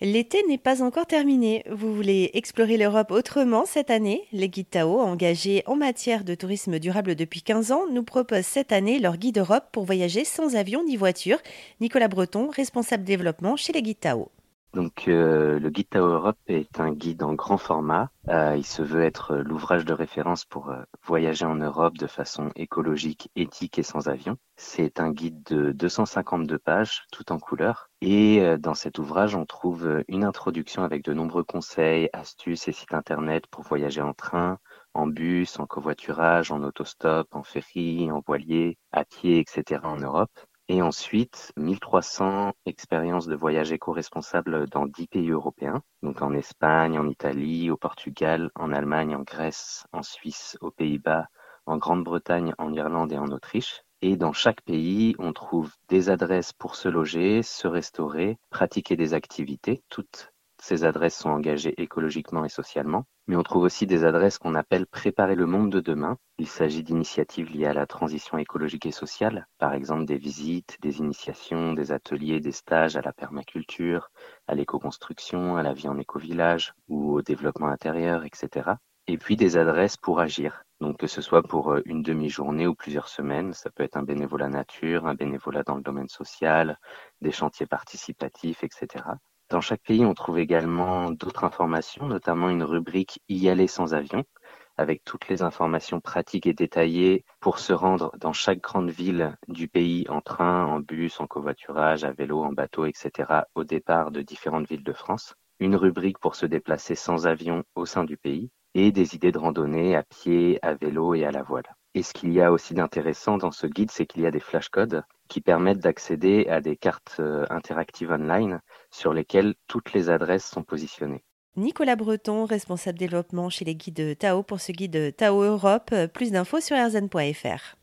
L'été n'est pas encore terminé. Vous voulez explorer l'Europe autrement cette année? Les guides Tao, engagés en matière de tourisme durable depuis 15 ans, nous proposent cette année leur guide Europe pour voyager sans avion ni voiture. Nicolas Breton, responsable développement chez les guides Tao. Donc euh, le guide Tao Europe est un guide en grand format. Euh, il se veut être l'ouvrage de référence pour euh, voyager en Europe de façon écologique, éthique et sans avion. C'est un guide de 252 pages, tout en couleur. Et dans cet ouvrage, on trouve une introduction avec de nombreux conseils, astuces et sites internet pour voyager en train, en bus, en covoiturage, en autostop, en ferry, en voilier, à pied, etc. en Europe. Et ensuite, 1300 expériences de voyage éco-responsable dans 10 pays européens, donc en Espagne, en Italie, au Portugal, en Allemagne, en Grèce, en Suisse, aux Pays-Bas, en Grande-Bretagne, en Irlande et en Autriche. Et dans chaque pays, on trouve des adresses pour se loger, se restaurer, pratiquer des activités, toutes ces adresses sont engagées écologiquement et socialement, mais on trouve aussi des adresses qu'on appelle Préparer le monde de demain. Il s'agit d'initiatives liées à la transition écologique et sociale, par exemple des visites, des initiations, des ateliers, des stages à la permaculture, à l'éco-construction, à la vie en éco-village ou au développement intérieur, etc. Et puis des adresses pour agir. Donc que ce soit pour euh, une demi-journée ou plusieurs semaines, ça peut être un bénévolat nature, un bénévolat dans le domaine social, des chantiers participatifs, etc. Dans chaque pays, on trouve également d'autres informations, notamment une rubrique Y aller sans avion, avec toutes les informations pratiques et détaillées pour se rendre dans chaque grande ville du pays en train, en bus, en covoiturage, à vélo, en bateau, etc. au départ de différentes villes de France. Une rubrique pour se déplacer sans avion au sein du pays et des idées de randonnée à pied, à vélo et à la voile. Et ce qu'il y a aussi d'intéressant dans ce guide, c'est qu'il y a des flashcodes qui permettent d'accéder à des cartes euh, interactives online sur lesquelles toutes les adresses sont positionnées. Nicolas Breton, responsable développement chez les guides Tao pour ce guide Tao Europe. Plus d'infos sur erzen.fr.